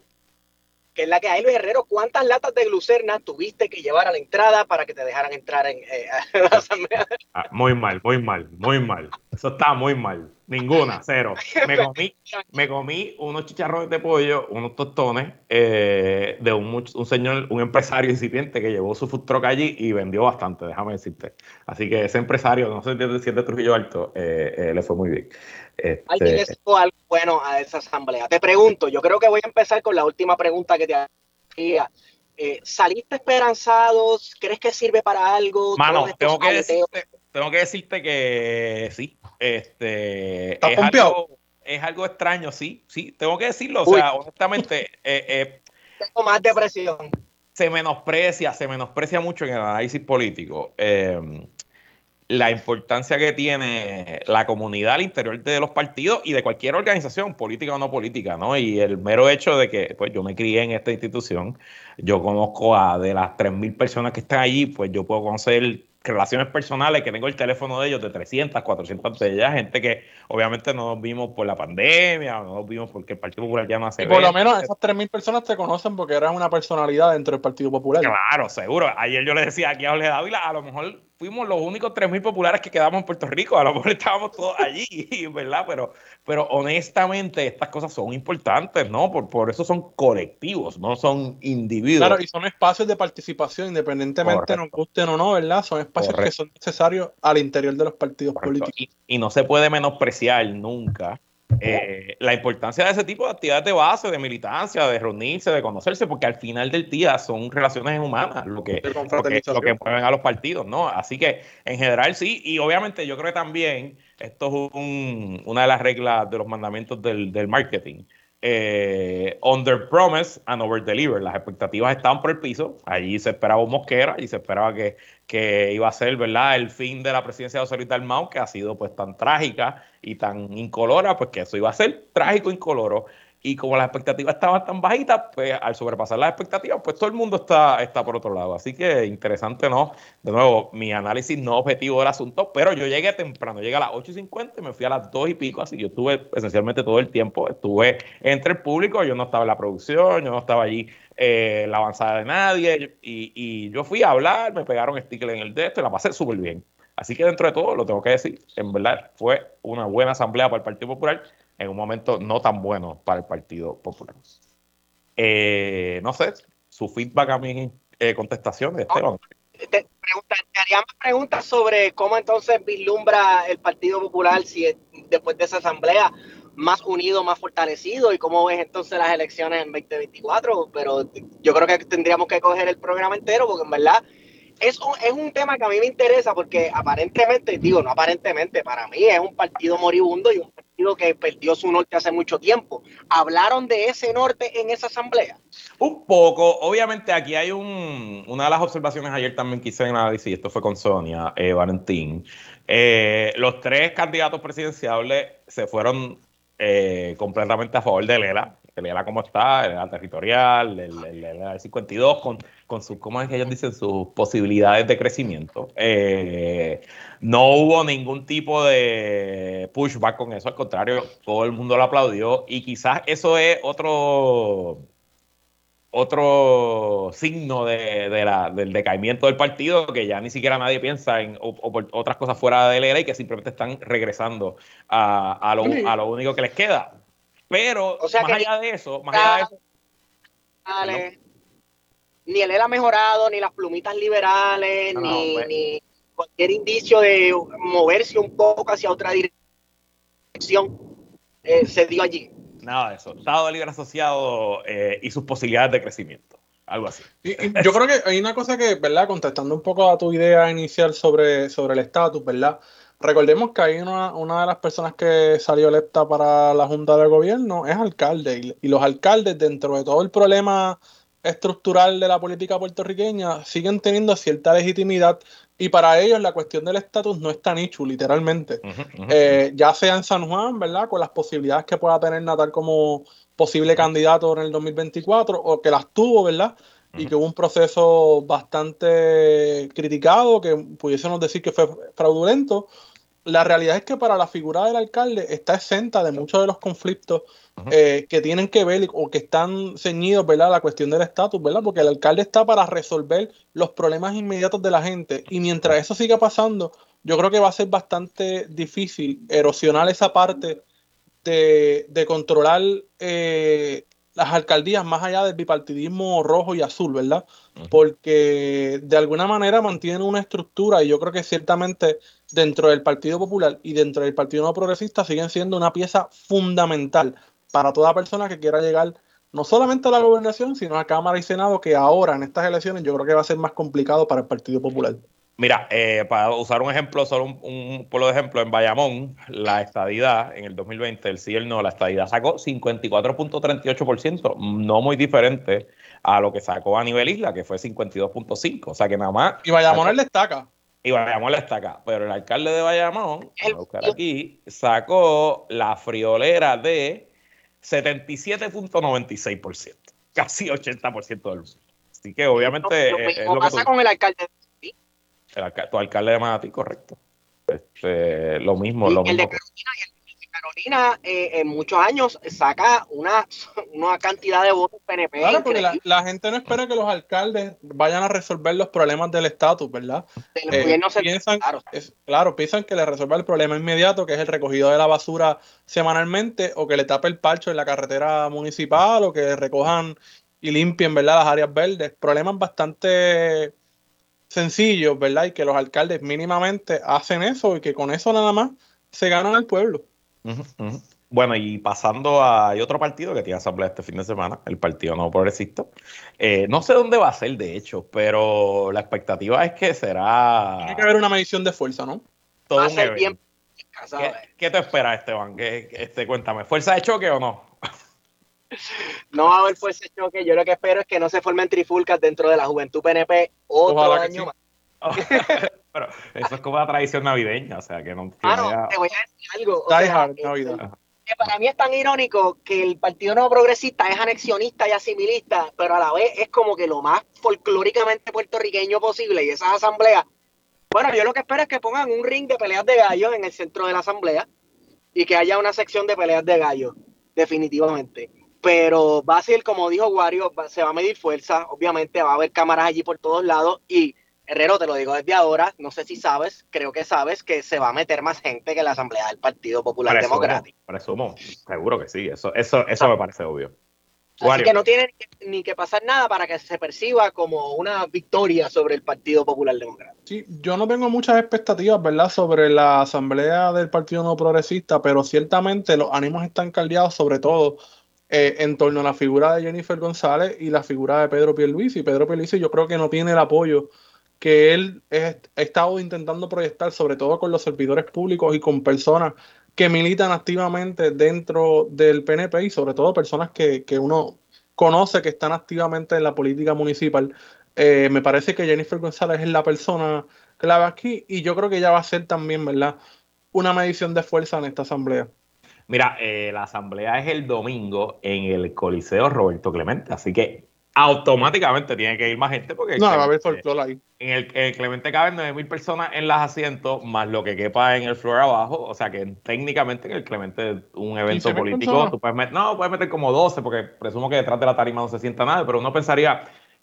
que es la que hay, Luis Herrero, ¿cuántas latas de glucerna tuviste que llevar a la entrada para que te dejaran entrar en eh, la asamblea? Ah, muy mal, muy mal, muy mal. Eso está muy mal. Ninguna, cero. Me comí, me comí unos chicharrones de pollo, unos tostones eh, de un, un, señor, un empresario incipiente que llevó su food truck allí y vendió bastante, déjame decirte. Así que ese empresario, no sé si es de Trujillo Alto, eh, le fue muy bien. Este... Alguien le algo bueno a esa asamblea. Te pregunto, yo creo que voy a empezar con la última pregunta que te hacía. Eh, ¿Saliste esperanzado? ¿Crees que sirve para algo? Mano, tengo que, decirte, tengo que decirte que sí. Este, ¿Estás es, algo, es algo extraño, sí, sí, tengo que decirlo. O sea, honestamente, eh, eh, tengo más depresión. Se menosprecia, se menosprecia mucho en el análisis político. Eh, la importancia que tiene la comunidad al interior de los partidos y de cualquier organización, política o no política, ¿no? Y el mero hecho de que, pues, yo me crié en esta institución, yo conozco a de las 3.000 personas que están allí, pues yo puedo conocer relaciones personales, que tengo el teléfono de ellos de 300, 400 de ellas, gente que obviamente no nos vimos por la pandemia, no nos vimos porque el Partido Popular ya no hace. Y por lo menos esas 3.000 personas te conocen porque eras una personalidad dentro del Partido Popular. Claro, seguro. Ayer yo le decía aquí a Dávila, a lo mejor fuimos los únicos 3.000 populares que quedamos en Puerto Rico. A lo mejor estábamos todos allí, ¿verdad? Pero, pero honestamente estas cosas son importantes, ¿no? Por, por eso son colectivos, no son individuos. Claro, y son espacios de participación, independientemente nos gusten o no, ¿verdad? Son espacios que son necesarios al interior de los partidos políticos. Y, y, no se puede menospreciar nunca eh, la importancia de ese tipo de actividades de base, de militancia, de reunirse, de conocerse, porque al final del día son relaciones humanas lo que, lo que, lo que mueven a los partidos, ¿no? Así que en general sí, y obviamente yo creo que también esto es un, una de las reglas de los mandamientos del, del marketing eh, under promise and over deliver. Las expectativas estaban por el piso. Allí se esperaba un Mosquera y se esperaba que, que iba a ser verdad el fin de la presidencia de José Luis que ha sido pues tan trágica y tan incolora, pues que eso iba a ser trágico e incoloro y como las expectativas estaban tan bajitas, pues al sobrepasar las expectativas, pues todo el mundo está, está por otro lado. Así que interesante, ¿no? De nuevo, mi análisis no objetivo del asunto, pero yo llegué temprano, llegué a las 8 y 50 y me fui a las 2 y pico, así yo estuve esencialmente todo el tiempo, estuve entre el público, yo no estaba en la producción, yo no estaba allí eh, la avanzada de nadie, y, y, yo fui a hablar, me pegaron sticker en el dedo y la pasé súper bien. Así que dentro de todo, lo tengo que decir, en verdad fue una buena asamblea para el Partido Popular en un momento no tan bueno para el Partido Popular. Eh, no sé, su feedback a mi eh, contestación, Esteban. Te, pregunta, haría más preguntas sobre cómo entonces vislumbra el Partido Popular si después de esa asamblea más unido, más fortalecido y cómo ves entonces las elecciones en 2024, pero yo creo que tendríamos que coger el programa entero porque en verdad es un, es un tema que a mí me interesa porque aparentemente, digo, no aparentemente, para mí es un partido moribundo y un partido que perdió su norte hace mucho tiempo. ¿Hablaron de ese norte en esa asamblea? Un poco. Obviamente aquí hay un, una de las observaciones ayer también que hice en análisis, y esto fue con Sonia eh, Valentín. Eh, los tres candidatos presidenciales se fueron eh, completamente a favor de Lela el ELA como está, el ELA territorial, el, el, el 52, con, con sus, ¿cómo es que ellos dicen? Sus posibilidades de crecimiento. Eh, no hubo ningún tipo de pushback con eso, al contrario, todo el mundo lo aplaudió y quizás eso es otro otro signo de, de la, del decaimiento del partido, que ya ni siquiera nadie piensa en otras cosas fuera del ELA y que simplemente están regresando a, a, lo, a lo único que les queda, pero más allá de eso, más allá de eso. Dale. Ni el ELA ha mejorado, ni las plumitas liberales, ni, ni, cualquier indicio de moverse un poco hacia otra dirección eh, se dio allí. Nada de eso. Estado Libre Asociado eh, y sus posibilidades de crecimiento. Algo así. Y, y yo creo que hay una cosa que, ¿verdad? Contestando un poco a tu idea inicial sobre, sobre el estatus, ¿verdad? Recordemos que hay una, una, de las personas que salió electa para la Junta de Gobierno es alcalde y, los alcaldes dentro de todo el problema estructural de la política puertorriqueña siguen teniendo cierta legitimidad y para ellos la cuestión del estatus no es tan nicho, literalmente. Eh, ya sea en San Juan, ¿verdad? Con las posibilidades que pueda tener Natal como posible candidato en el 2024 o que las tuvo, ¿verdad? y que hubo un proceso bastante criticado, que pudiésemos decir que fue fraudulento, la realidad es que para la figura del alcalde está exenta de muchos de los conflictos eh, que tienen que ver o que están ceñidos ¿verdad? a la cuestión del estatus, ¿verdad? Porque el alcalde está para resolver los problemas inmediatos de la gente y mientras eso siga pasando, yo creo que va a ser bastante difícil erosionar esa parte de, de controlar eh, las alcaldías más allá del bipartidismo rojo y azul, ¿verdad? Porque de alguna manera mantienen una estructura y yo creo que ciertamente dentro del Partido Popular y dentro del Partido No Progresista siguen siendo una pieza fundamental para toda persona que quiera llegar no solamente a la gobernación, sino a Cámara y Senado, que ahora en estas elecciones yo creo que va a ser más complicado para el Partido Popular. Mira, eh, para usar un ejemplo, solo un, un pueblo de ejemplo, en Bayamón, la estadidad en el 2020, el sí y el no, la estadidad sacó 54.38%, no muy diferente a lo que sacó a nivel isla, que fue 52.5%. O sea que nada más. Y Bayamón él destaca. Y Bayamón le destaca. Pero el alcalde de Bayamón, a buscar aquí, sacó la friolera de 77.96%, casi 80% del mundo. Así que obviamente. Lo, lo, es, lo pasa con el alcalde el, tu alcalde de Manatí, correcto. Este, lo mismo, lo el mismo. De Carolina, el de Carolina eh, en muchos años saca una, una cantidad de votos PNP. Claro, porque la, la, gente no espera que los alcaldes vayan a resolver los problemas del estatus, ¿verdad? Eh, piensan, claro. Es, claro, piensan que le resuelva el problema inmediato, que es el recogido de la basura semanalmente, o que le tape el parcho en la carretera municipal, o que recojan y limpien, ¿verdad? Las áreas verdes. Problemas bastante sencillos, ¿verdad? Y que los alcaldes mínimamente hacen eso y que con eso nada más se ganan al pueblo. Uh -huh, uh -huh. Bueno, y pasando a hay otro partido que tiene asamblea este fin de semana, el Partido No Progresista. Eh, no sé dónde va a ser, de hecho, pero la expectativa es que será. Tiene que haber una medición de fuerza, ¿no? Todo Va a un ser evento. bien. ¿Qué, qué te espera, Esteban? ¿Qué, este, cuéntame, ¿fuerza de choque o no? No va a haber fuerza de choque. Yo lo que espero es que no se formen trifulcas dentro de la Juventud PNP otro Ojalá año sí. más. Pero eso es como una tradición navideña, o sea, que no. que Mano, no haya- te voy a decir algo. o Die sea, Hard, eh, Navidad. que para mí es tan irónico que el Partido Nuevo Progresista es anexionista y asimilista, pero a la vez es como que lo más folclóricamente puertorriqueño posible y esas asambleas. Bueno, yo lo que espero es que pongan un ring de peleas de gallos en el centro de la asamblea y que haya una sección de peleas de gallos, definitivamente. Pero va a ser, como dijo Wario, va- se va a medir fuerza, obviamente va a haber cámaras allí por todos lados y Herrero, te lo digo desde ahora, no sé si sabes, creo que sabes que se va a meter más gente que la asamblea del Partido Popular Presumo, Democrático. presumo, seguro que sí, eso, eso, eso me parece obvio. Así Wario. que no tiene ni que, ni que pasar nada para que se perciba como una victoria sobre el Partido Popular Democrático. Sí, yo no tengo muchas expectativas, ¿verdad?, sobre la asamblea del Partido No Progresista, pero ciertamente los ánimos están caldeados, sobre todo eh, en torno a la figura de Jennifer González y la figura de Pedro Pierluisi. Pedro Pierluisi yo creo que no tiene el apoyo que él ha estado intentando proyectar, sobre todo con los servidores públicos y con personas que militan activamente dentro del PNP y sobre todo personas que, que uno conoce que están activamente en la política municipal. Eh, me parece que Jennifer González es la persona clave aquí y yo creo que ella va a ser también, ¿verdad? Una medición de fuerza en esta asamblea. Mira, eh, la asamblea es el domingo en el Coliseo Roberto Clemente, así que automáticamente tiene que ir más gente porque No, va a haber folclore ahí. en el, en el Clemente caben 9.000 personas en los asientos, más lo que quepa en el floor abajo. O sea que técnicamente en el Clemente, un evento 15.000 político, personas. tú puedes meter, no, puedes meter como 12, porque presumo que detrás de la tarima no se sienta nada, pero uno pensaría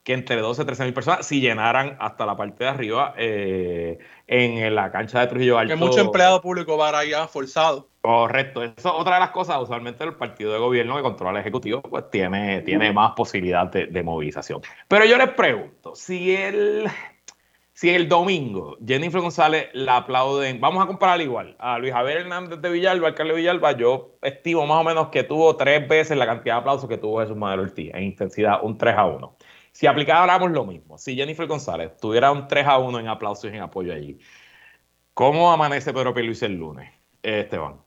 que entre 12 y 13 mil personas, si llenaran hasta la parte de arriba eh, en la cancha de Trujillo Alto. Que mucho empleado público va allá forzado. Correcto, eso es otra de las cosas. Usualmente el partido de gobierno que controla el ejecutivo, pues tiene, tiene más posibilidad de, de movilización. Pero yo les pregunto, si el, si el domingo Jennifer González la aplauden, vamos a comparar igual a Luis Javier Hernández de Villalba, alcalde de Villalba, yo estimo más o menos que tuvo tres veces la cantidad de aplausos que tuvo Jesús Madero Ortiz, en intensidad un 3 a 1. Si aplicáramos lo mismo, si Jennifer González tuviera un 3 a 1 en aplausos y en apoyo allí, ¿cómo amanece Pedro Pierluisi el lunes, Eh, Esteban?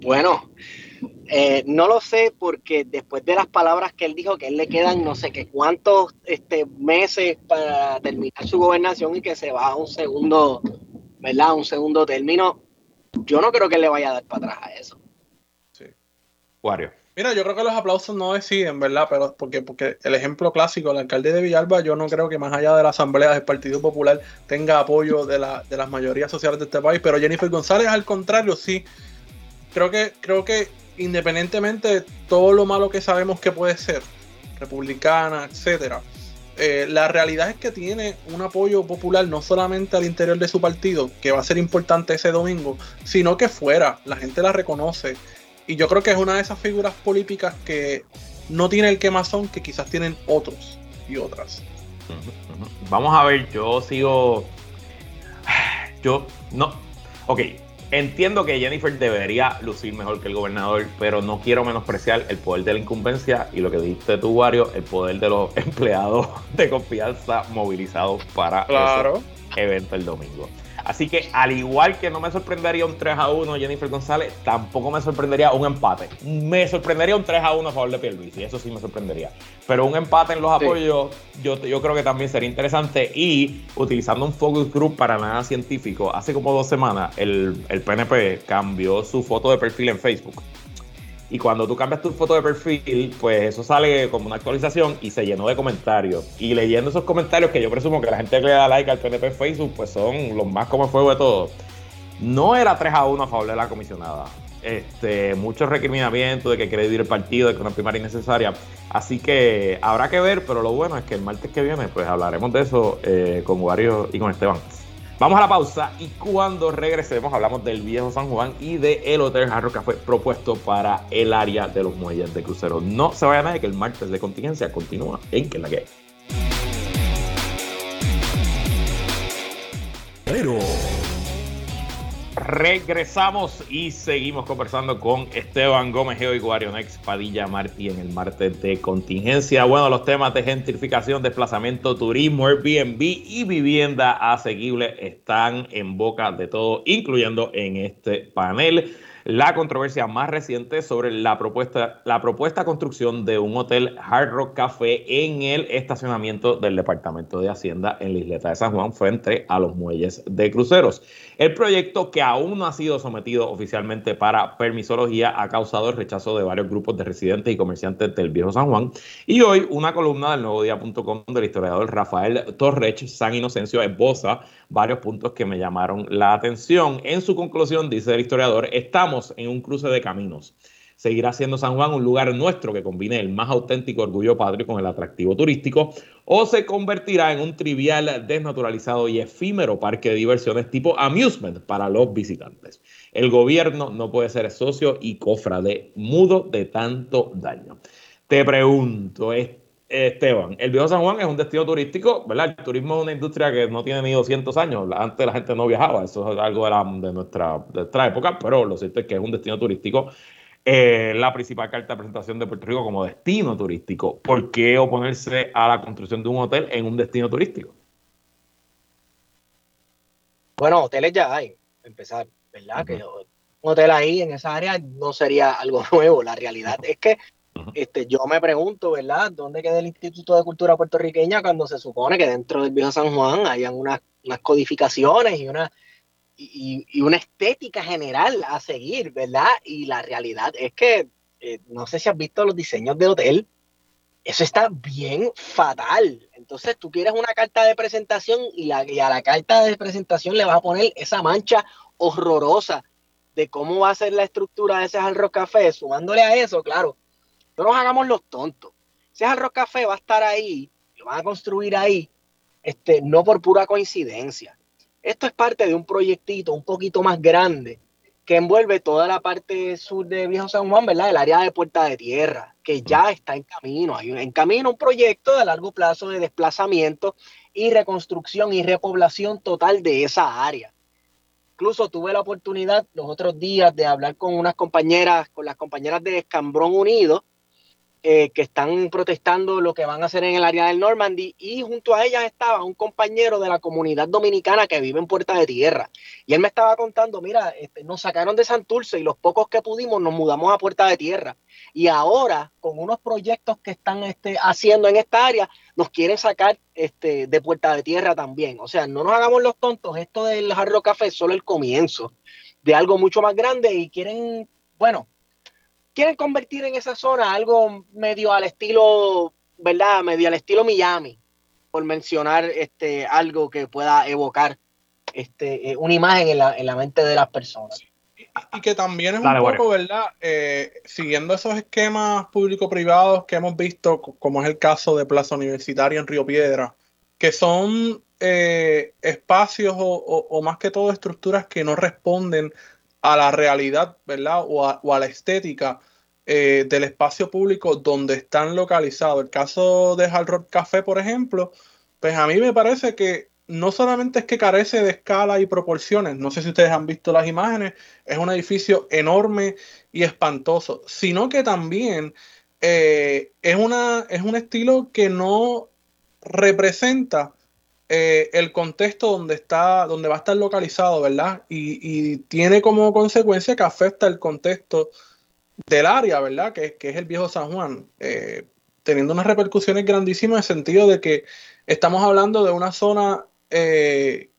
Bueno, eh, no lo sé porque después de las palabras que él dijo, que él le quedan no sé qué cuántos este, meses para terminar su gobernación y que se va a un segundo, ¿verdad? Un segundo término, yo no creo que le vaya a dar para atrás a eso. Wario. Mira, yo creo que los aplausos no deciden, ¿verdad? Pero porque, porque el ejemplo clásico, el alcalde de Villalba, yo no creo que más allá de la asamblea del Partido Popular tenga apoyo de, la, de las mayorías sociales de este país, pero Jennifer González, al contrario, sí. Creo que, creo que independientemente de todo lo malo que sabemos que puede ser, republicana, etcétera, eh, la realidad es que tiene un apoyo popular no solamente al interior de su partido, que va a ser importante ese domingo, sino que fuera, la gente la reconoce. Y yo creo que es una de esas figuras políticas que no tiene el quemazón que quizás tienen otros y otras. Vamos a ver, yo sigo. Yo no. Ok, entiendo que Jennifer debería lucir mejor que el gobernador, pero no quiero menospreciar el poder de la incumbencia y lo que dijiste tú, Wario, el poder de los empleados de confianza movilizados para Claro. ese evento el domingo. Así que, al igual que no me sorprendería un 3 a 1 Jennifer González, tampoco me sorprendería un empate. Me sorprendería un 3 a 1 a favor de Pierluisi, eso sí me sorprendería. Pero un empate en los Sí. apoyos, yo, yo creo que también sería interesante. Y utilizando un focus group para nada científico, hace como dos semanas el, el PNP cambió su foto de perfil en Facebook. Y cuando tú cambias tu foto de perfil, pues eso sale como una actualización y se llenó de comentarios. Y leyendo esos comentarios, que yo presumo que la gente que le da like al PNP Facebook, pues son los más como fuego de todo. No era 3 a 1 a favor de la comisionada. Este, muchos recriminamientos de que quiere dividir el partido, de que una primaria innecesaria. Así que habrá que ver, pero lo bueno es que el martes que viene, pues hablaremos de eso eh, con Wario y con Esteban. Vamos a la pausa y cuando regresemos hablamos del viejo San Juan y de el Hotel Jarro fue propuesto para el área de los muelles de crucero. No se vaya nadie que el martes de contingencia continúa en que la que hay. Regresamos y seguimos conversando con Esteban Gómez y Guarionex Padilla Martí en el martes de contingencia. Bueno, los temas de gentrificación, desplazamiento, turismo, Airbnb y vivienda asequible están en boca de todo, incluyendo en este panel la controversia más reciente sobre la propuesta, la propuesta construcción de un hotel Hard Rock Café en el estacionamiento del Departamento de Hacienda en la isleta de San Juan frente a los muelles de cruceros. El proyecto, que aún no ha sido sometido oficialmente para permisología, ha causado el rechazo de varios grupos de residentes y comerciantes del Viejo San Juan. Y hoy una columna del nuevo día.com del historiador Rafael Torrech San Inocencio esboza varios puntos que me llamaron la atención. En su conclusión, dice el historiador, estamos en un cruce de caminos seguirá siendo San Juan un lugar nuestro que combine el más auténtico orgullo patrio con el atractivo turístico, o se convertirá en un trivial, desnaturalizado y efímero parque de diversiones tipo amusement para los visitantes. El gobierno no puede ser socio y cofrade mudo de tanto daño. Te pregunto, Esteban, el viejo San Juan es un destino turístico, ¿verdad? El turismo es una industria que no tiene ni 200 años. Antes la gente no viajaba, eso es algo de, nuestra, de nuestra época, pero lo cierto es que es un destino turístico eh, la principal carta de presentación de Puerto Rico como destino turístico. ¿Por qué oponerse a la construcción de un hotel en un destino turístico? Bueno, hoteles ya hay, empezar, ¿verdad? Que un hotel ahí en esa área no sería algo nuevo. La realidad es que este, yo me pregunto, ¿verdad? ¿Dónde queda el Instituto de Cultura Puertorriqueña cuando se supone que dentro del Viejo San Juan hayan unas, unas codificaciones y unas y, una estética general a seguir, ¿verdad? Y la realidad es que, eh, no sé si has visto los diseños de hotel, eso está bien fatal. Entonces tú quieres una carta de presentación y, la, a la carta de presentación le vas a poner esa mancha horrorosa de cómo va a ser la estructura de ese Hard Café, sumándole a eso, claro, no nos hagamos los tontos. Ese Hard Café va a estar ahí, lo van a construir ahí, este, no por pura coincidencia. Esto es parte de un proyectito un poquito más grande que envuelve toda la parte sur de Viejo San Juan, ¿verdad? El área de Puerta de Tierra, que ya está en camino. Hay en camino un proyecto de largo plazo de desplazamiento y reconstrucción y repoblación total de esa área. Incluso tuve la oportunidad los otros días de hablar con unas compañeras, con las compañeras de Escambrón Unido, eh, que están protestando lo que van a hacer en el área del Normandy y junto a ellas estaba un compañero de la comunidad dominicana que vive en Puerta de Tierra. Y él me estaba contando, mira, este, nos sacaron de Santurce y los pocos que pudimos nos mudamos a Puerta de Tierra. Y ahora con unos proyectos que están este, haciendo en esta área nos quieren sacar este, de Puerta de Tierra también, o sea, no nos hagamos los tontos, esto del Jarro Café es solo el comienzo de algo mucho más grande y quieren, bueno, quieren convertir en esa zona algo medio al estilo, ¿verdad? Medio al estilo Miami, por mencionar este, algo que pueda evocar este, eh, una imagen en la, en la mente de las personas. Y, que también es un poco, ¿verdad? Eh, siguiendo esos esquemas público-privados que hemos visto, como es el caso de Plaza Universitaria en Río Piedra, que son eh, espacios o, más que todo estructuras que no responden a la realidad, ¿verdad? O a, la estética eh, del espacio público donde están localizados. El caso de Hard Rock Café, por ejemplo, pues a mí me parece que no solamente es que carece de escala y proporciones, no sé si ustedes han visto las imágenes, es un edificio enorme y espantoso, sino que también eh, es, una, es un estilo que no representa eh, el contexto donde está, donde va a estar localizado, ¿verdad? Y, tiene como consecuencia que afecta el contexto del área, ¿verdad? Que, que es el viejo San Juan, eh, teniendo unas repercusiones grandísimas en el sentido de que estamos hablando de una zona eh,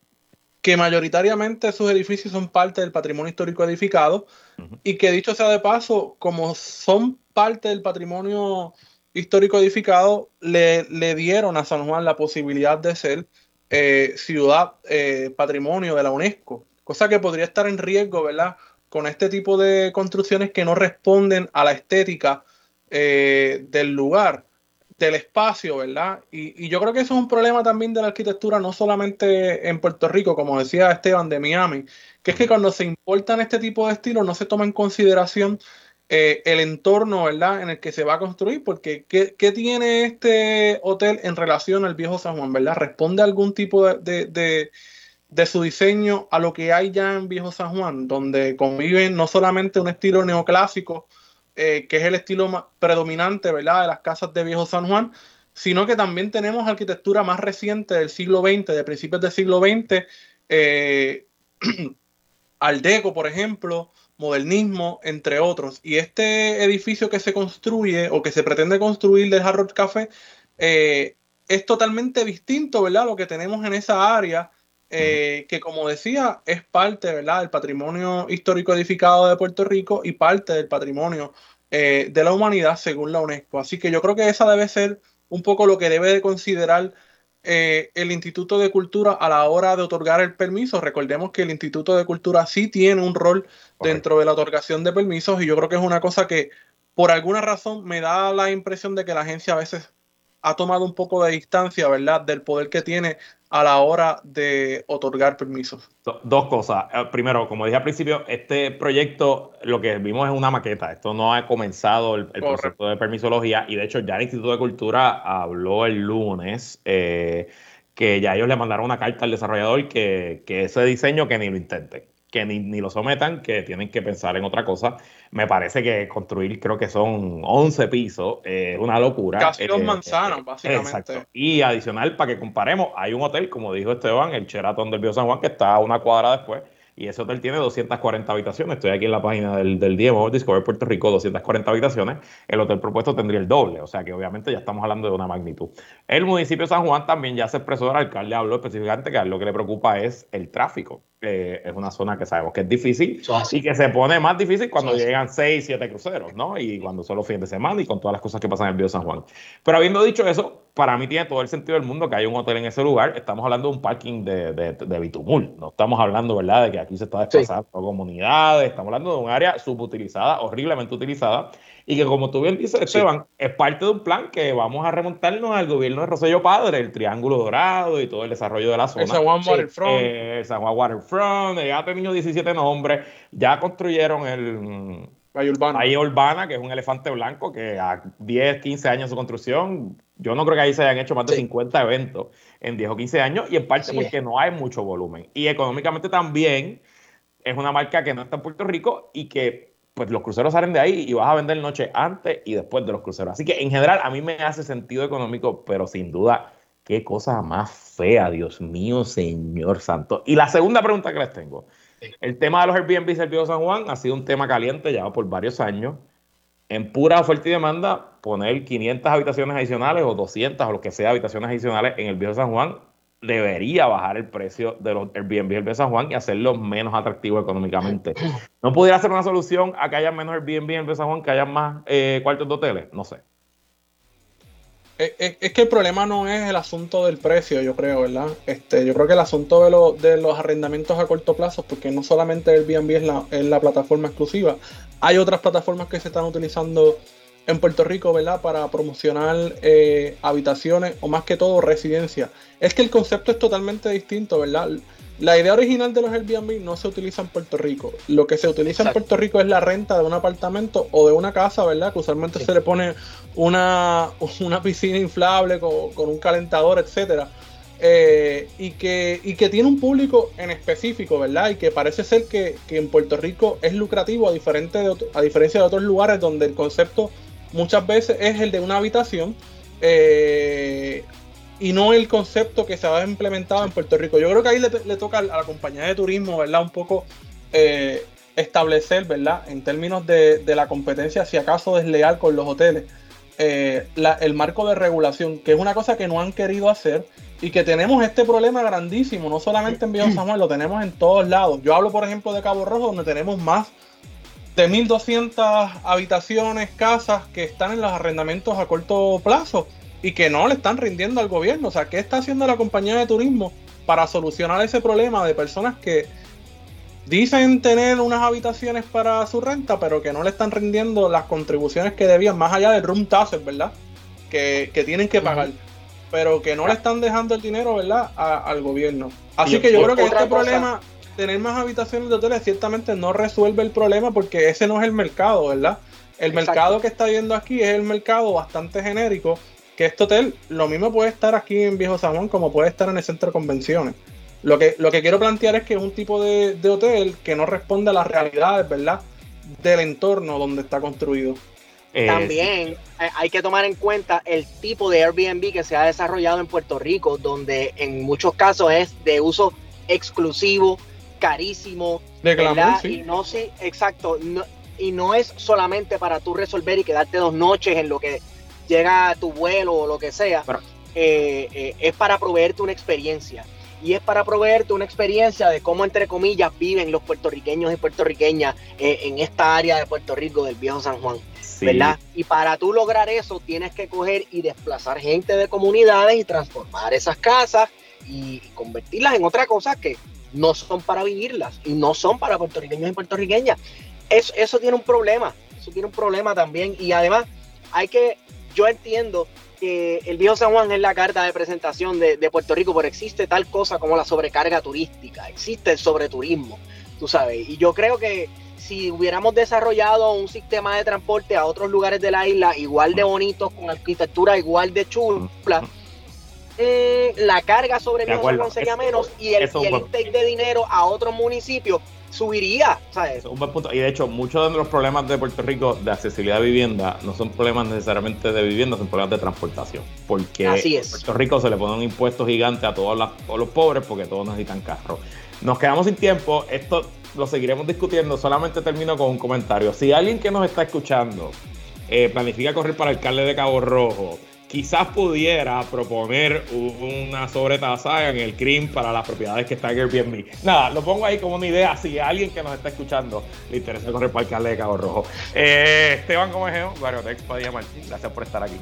que mayoritariamente sus edificios son parte del patrimonio histórico edificado y que dicho sea de paso, como son parte del patrimonio histórico edificado le, le, dieron a San Juan la posibilidad de ser eh, ciudad eh, patrimonio de la UNESCO, cosa que podría estar en riesgo, ¿verdad? Con este tipo de construcciones que no responden a la estética eh, del lugar, del espacio, ¿verdad? Y, y, yo creo que eso es un problema también de la arquitectura, no solamente en Puerto Rico, como decía Esteban de Miami, que es que cuando se importan este tipo de estilos no se toma en consideración eh, el entorno ¿verdad? en el que se va a construir, porque ¿qué, tiene este hotel en relación al viejo San Juan? ¿verdad? ¿Responde algún tipo de, de su diseño a lo que hay ya en Viejo San Juan, donde conviven no solamente un estilo neoclásico, eh, que es el estilo predominante ¿verdad? de las casas de Viejo San Juan, sino que también tenemos arquitectura más reciente del siglo XX, de principios del siglo XX, eh, Aldeco, por ejemplo, modernismo, entre otros. Y este edificio que se construye o que se pretende construir del Harrods Café eh, es totalmente distinto, ¿verdad? Lo que tenemos en esa área, eh, que como decía, es parte, ¿verdad? Del patrimonio histórico edificado de Puerto Rico y parte del patrimonio de la humanidad según la UNESCO. Así que yo creo que esa debe ser un poco lo que debe de considerar eh, el Instituto de Cultura a la hora de otorgar el permiso. Recordemos que el Instituto de Cultura sí tiene un rol dentro de la otorgación de permisos y yo creo que es una cosa que por alguna razón me da la impresión de que la agencia a veces ha tomado un poco de distancia, ¿verdad?, del poder que tiene a la hora de otorgar permisos. Dos cosas. Eh, primero, como dije al principio, este proyecto lo que vimos es una maqueta. Esto no ha comenzado el, proceso de permisología y de hecho ya el Instituto de Cultura habló el lunes eh, que ya ellos le mandaron una carta al desarrollador que, que ese diseño que ni lo intenten que ni, lo sometan, que tienen que pensar en otra cosa. Me parece que construir, creo que son 11 pisos, es una locura. Casi dos eh, manzanas, básicamente. Exacto. Y adicional, para que comparemos, hay un hotel, como dijo Esteban, el Sheraton del Bio San Juan, que está a una cuadra después, y ese hotel tiene 240 habitaciones. Estoy aquí en la página del, del DMO, Discover Puerto Rico, 240 habitaciones. El hotel propuesto tendría el doble, o sea que obviamente ya estamos hablando de una magnitud. El municipio de San Juan también ya se expresó, el alcalde habló específicamente que lo que le preocupa es el tráfico. Eh, es una zona que sabemos que es difícil y que se pone más difícil cuando llegan 6, 7 cruceros, ¿no? Y cuando son los fines de semana y con todas las cosas que pasan en el Bio San Juan. Pero habiendo dicho eso, para mí tiene todo el sentido del mundo que haya un hotel en ese lugar. Estamos hablando de un parking de, de, Bitumul. No estamos hablando, ¿verdad?, de que aquí se está desplazando comunidades. Estamos hablando de un área subutilizada, horriblemente utilizada y que como tú bien dices, Esteban, es parte de un plan que vamos a remontarnos al gobierno de Rosello Padre, el Triángulo Dorado y todo el desarrollo de la zona. El San Juan Waterfront. Eh, San Juan Waterfront, ya ha tenido 17 nombres, ya construyeron el... Bahía Urbana. Bahía Urbana, que es un elefante blanco que a 10, 15 años de su construcción, yo no creo que ahí se hayan hecho más de 50 eventos en 10 o 15 años, y en parte porque no hay mucho volumen. Y económicamente también es una marca que no está en Puerto Rico y que pues los cruceros salen de ahí y vas a vender noche antes y después de los cruceros. Así que en general a mí me hace sentido económico, pero sin duda, qué cosa más fea, Dios mío, Señor Santo. Y la segunda pregunta que les tengo. El tema de los Airbnb Servicio San Juan ha sido un tema caliente ya por varios años. En pura oferta y demanda, poner 500 habitaciones adicionales o 200 o lo que sea habitaciones adicionales en el Viejo San Juan debería bajar el precio de los Airbnb de San Juan y hacerlo menos atractivo económicamente. ¿No pudiera ser una solución a que haya menos Airbnb en San Juan, que haya más eh, cuartos de hoteles? No sé. Es, que el problema no es el asunto del precio, yo creo, ¿verdad? Este, yo creo que el asunto de, de los arrendamientos a corto plazo, porque no solamente Airbnb es la, es la plataforma exclusiva, hay otras plataformas que se están utilizando en Puerto Rico, ¿verdad? Para promocionar eh, habitaciones o más que todo residencia. Es que el concepto es totalmente distinto, ¿verdad? La idea original de los Airbnb no se utiliza en Puerto Rico. Lo que se utiliza en Puerto Rico es la renta de un apartamento o de una casa, ¿verdad? Que usualmente se le pone una, una piscina inflable con, un calentador, etcétera. Eh, y, que, y que tiene un público en específico, ¿verdad? Y que parece ser que, en Puerto Rico es lucrativo a, diferente a diferencia de otros lugares donde el concepto muchas veces es el de una habitación eh, y no el concepto que se ha implementado en Puerto Rico. Yo creo que ahí le, toca a la compañía de turismo, ¿verdad? Un poco eh, establecer, ¿verdad? En términos de, la competencia, si acaso desleal con los hoteles, eh, el marco de regulación, que es una cosa que no han querido hacer y que tenemos este problema grandísimo, no solamente en Viejo San lo tenemos en todos lados. Yo hablo, por ejemplo, de Cabo Rojo, donde tenemos más de 1.200 habitaciones, casas que están en los arrendamientos a corto plazo y que no le están rindiendo al gobierno. O sea, ¿qué está haciendo la compañía de turismo para solucionar ese problema de personas que dicen tener unas habitaciones para su renta, pero que no le están rindiendo las contribuciones que debían, más allá del room taxes, ¿verdad? Que, tienen que pagar, pero que no le están dejando el dinero, ¿verdad? al gobierno. Así que yo creo que este problema tener más habitaciones de hoteles ciertamente no resuelve el problema porque ese no es el mercado, ¿verdad? El mercado que está viendo aquí es el mercado bastante genérico, que este hotel lo mismo puede estar aquí en Viejo San Juan como puede estar en el centro de convenciones. Lo que, lo que quiero plantear es que es un tipo de, de hotel que no responde a las realidades, ¿verdad? Del entorno donde está construido. Eh, También hay que tomar en cuenta el tipo de Airbnb que se ha desarrollado en Puerto Rico, donde en muchos casos es de uso exclusivo, carísimo, ¿verdad? Y no sí, exacto, y no es solamente para tú resolver y quedarte dos noches en lo que llega tu vuelo o lo que sea, eh, eh, es para proveerte una experiencia y es para proveerte una experiencia de cómo, entre comillas, viven los puertorriqueños y puertorriqueñas en esta área de Puerto Rico del viejo San Juan. ¿verdad? Y para tú lograr eso tienes que coger y desplazar gente de comunidades y transformar esas casas y convertirlas en otra cosa que no son para vivirlas y no son para puertorriqueños y puertorriqueñas. Eso, eso tiene un problema, eso tiene un problema también y además hay que, yo entiendo que el viejo San Juan es la carta de presentación de, de Puerto Rico, pero existe tal cosa como la sobrecarga turística, existe el sobreturismo, tú sabes, y yo creo que si hubiéramos desarrollado un sistema de transporte a otros lugares de la isla igual de bonitos, con arquitectura igual de chula, eh, la carga sobre el sería menos y el, intake de dinero a otros municipios subiría. ¿sabes? un buen punto. Y de hecho, muchos de los problemas de Puerto Rico de accesibilidad a vivienda no son problemas necesariamente de vivienda, son problemas de transportación. Porque Así en Puerto Rico se le pone un impuesto gigante a todos, todos los pobres porque todos necesitan carro. Nos quedamos sin tiempo. Esto lo seguiremos discutiendo. Solamente termino con un comentario. Si alguien que nos está escuchando eh, planifica correr para alcalde de Cabo Rojo, quizás pudiera proponer una sobretasa en el CRIM para las propiedades que están en Airbnb. Nada, lo pongo ahí como una idea. Si a alguien que nos está escuchando le interesa correr para alcalde de Cabo Rojo. Eh, Esteban Comejeo, Variotex Padilla Martín, gracias por estar aquí.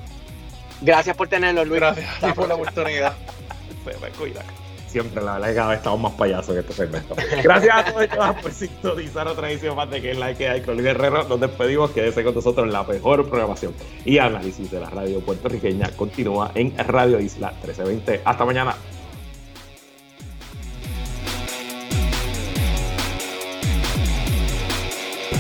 Gracias por tenerlo, Luis. Gracias por la oportunidad. cuida siempre, la verdad, que cada vez estamos más payasos en este segmento. Gracias a todos y todas por sintonizar otra edición más de que es la que hay con Luis Herrero. Nos despedimos, quédese con nosotros la mejor programación y análisis de la radio puertorriqueña. Continúa en Radio Isla 1320. Hasta mañana.